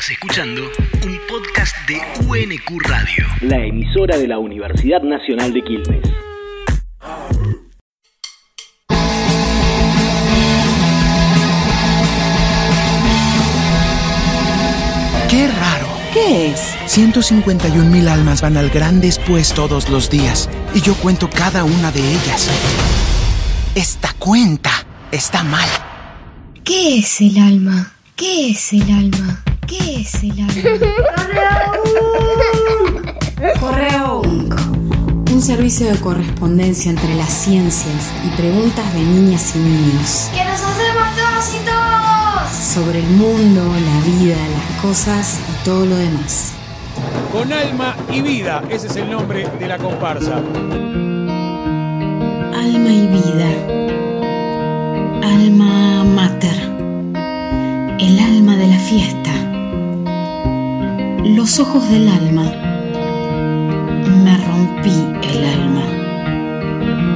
Estás escuchando un podcast de UNQ Radio. La emisora de la Universidad Nacional de Quilmes. ¡Qué raro! ¿Qué es? 151 mil almas van al gran después todos los días y yo cuento cada una de ellas. Esta cuenta está mal. ¿Qué es el alma? ¿Qué es el alma? ¿Qué es el alma? Correo UNC. Un servicio de correspondencia entre las ciencias y preguntas de niñas y niños ¡Que nos hacemos todos y todos! sobre el mundo, la vida, las cosas y todo lo demás. Con alma y vida, ese es el nombre de la comparsa. Alma y vida. Alma mater. El alma de la fiesta. Los ojos del alma. Me rompí el alma.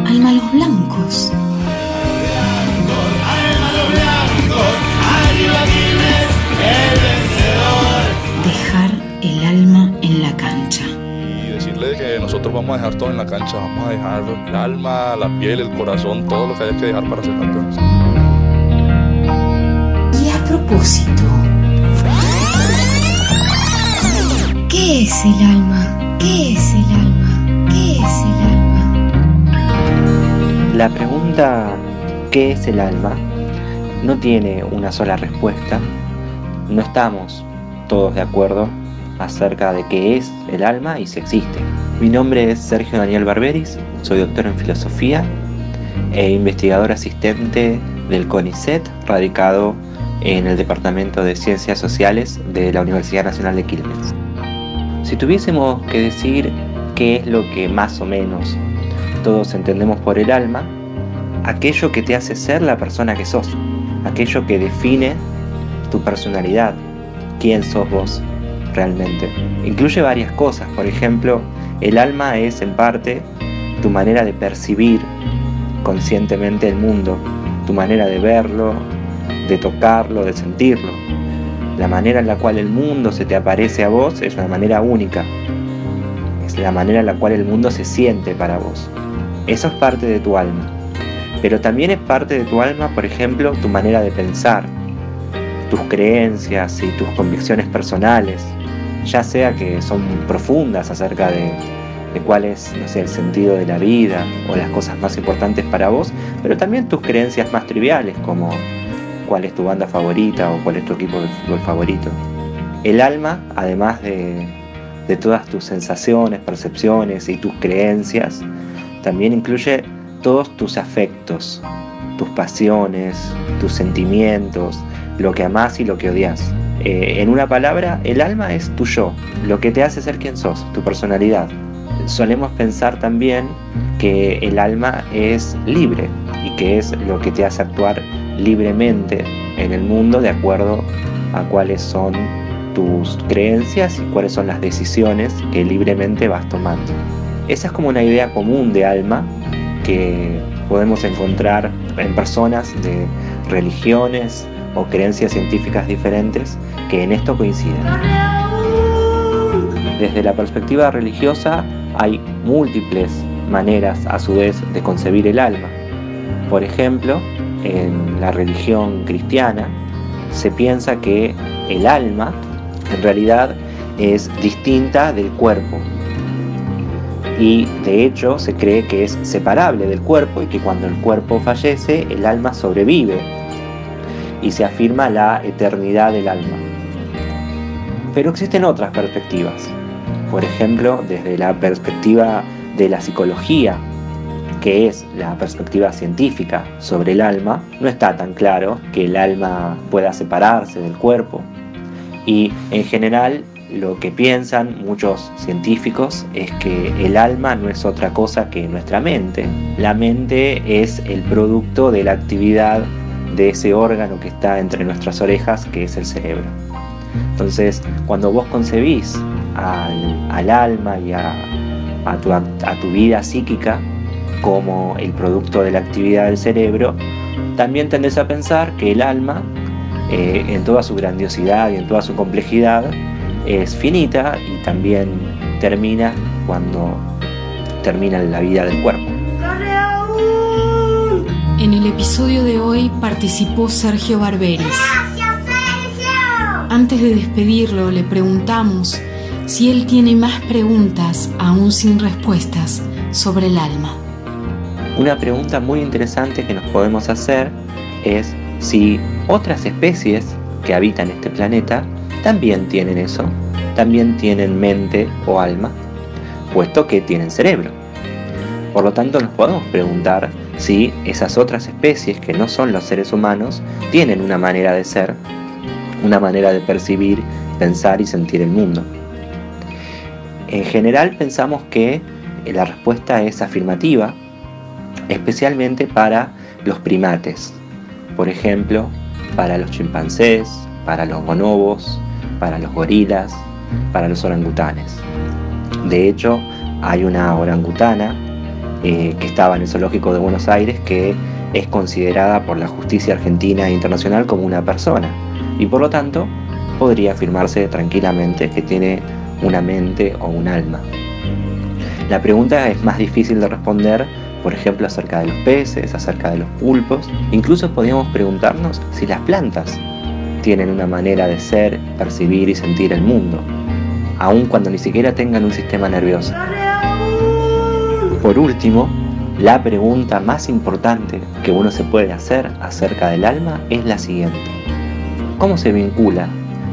Alma a los blancos. Dejar el alma en la cancha. y decirle que nosotros vamos a dejar todo en la cancha, vamos a dejar el alma, la piel, el corazón, todo lo que haya que dejar para ser campeones. Y a propósito, ¿Qué es el alma? ¿Qué es el alma? ¿Qué es el alma? La pregunta ¿qué es el alma? no tiene una sola respuesta. No estamos todos de acuerdo acerca de qué es el alma y si existe. Mi nombre es Sergio Daniel Barberis, soy doctor en filosofía e investigador asistente del CONICET, radicado en el Departamento de Ciencias Sociales de la Universidad Nacional de Quilmes. Si tuviésemos que decir qué es lo que más o menos todos entendemos por el alma, aquello que te hace ser la persona que sos, aquello que define tu personalidad, quién sos vos realmente. Incluye varias cosas, por ejemplo, el alma es en parte tu manera de percibir conscientemente el mundo, tu manera de verlo, de tocarlo, de sentirlo. La manera en la cual el mundo se te aparece a vos es una manera única. Es la manera en la cual el mundo se siente para vos. Eso es parte de tu alma. Pero también es parte de tu alma, por ejemplo, tu manera de pensar, tus creencias y tus convicciones personales, ya sea que son profundas acerca de, de cuál es no sé, el sentido de la vida o las cosas más importantes para vos, pero también tus creencias más triviales como cuál es tu banda favorita o cuál es tu equipo de fútbol favorito. El alma, además de, todas tus sensaciones, percepciones y tus creencias, también incluye todos tus afectos, tus pasiones, tus sentimientos, lo que amás y lo que odias. Eh, en una palabra, el alma es tu yo, lo que te hace ser quien sos, tu personalidad. Solemos pensar también que el alma es libre y que es lo que te hace actuar libremente en el mundo de acuerdo a cuáles son tus creencias y cuáles son las decisiones que libremente vas tomando. Esa es como una idea común de alma que podemos encontrar en personas de religiones o creencias científicas diferentes que en esto coinciden. Desde la perspectiva religiosa hay múltiples maneras a su vez de concebir el alma. Por ejemplo, en la religión cristiana se piensa que el alma en realidad es distinta del cuerpo y de hecho se cree que es separable del cuerpo y que cuando el cuerpo fallece el alma sobrevive y se afirma la eternidad del alma. Pero existen otras perspectivas, por ejemplo desde la perspectiva de la psicología, que es la perspectiva científica sobre el alma, no está tan claro que el alma pueda separarse del cuerpo. Y en general lo que piensan muchos científicos es que el alma no es otra cosa que nuestra mente. La mente es el producto de la actividad de ese órgano que está entre nuestras orejas, que es el cerebro. Entonces, cuando vos concebís al, al alma y a tu vida psíquica como el producto de la actividad del cerebro, también tendés a pensar que el alma eh, en toda su grandiosidad y en toda su complejidad, es finita y también termina cuando termina la vida del cuerpo. En el episodio de hoy participó Sergio Barberis. Antes de despedirlo le preguntamos si él tiene más preguntas aún sin respuestas sobre el alma. Una pregunta muy interesante que nos podemos hacer es si otras especies que habitan este planeta también tienen eso, también tienen mente o alma, puesto que tienen cerebro. Por lo tanto, nos podemos preguntar si esas otras especies que no son los seres humanos tienen una manera de ser, una manera de percibir, pensar y sentir el mundo. En general pensamos que la respuesta es afirmativa, especialmente para los primates, por ejemplo, para los chimpancés, para los bonobos, para los gorilas, para los orangutanes. De hecho, hay una orangutana eh, que estaba en el zoológico de Buenos Aires que es considerada por la justicia argentina e internacional como una persona y por lo tanto podría afirmarse tranquilamente que tiene una mente o un alma. La pregunta es más difícil de responder, por ejemplo, acerca de los peces, acerca de los pulpos. Incluso podríamos preguntarnos si las plantas tienen una manera de ser, percibir y sentir el mundo, aun cuando ni siquiera tengan un sistema nervioso. Por último, la pregunta más importante que uno se puede hacer acerca del alma es la siguiente. ¿Cómo se vincula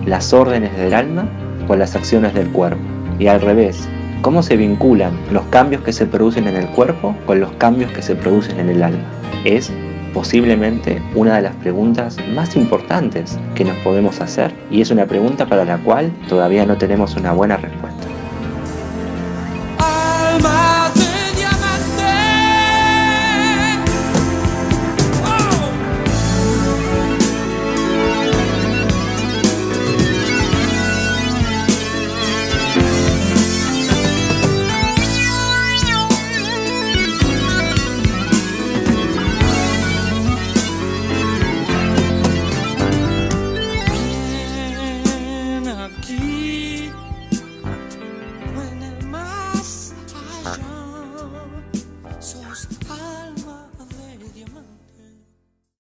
las órdenes del alma con las acciones del cuerpo? Y al revés, ¿cómo se vinculan los cambios que se producen en el cuerpo con los cambios que se producen en el alma? Es posiblemente una de las preguntas más importantes que nos podemos hacer y es una pregunta para la cual todavía no tenemos una buena respuesta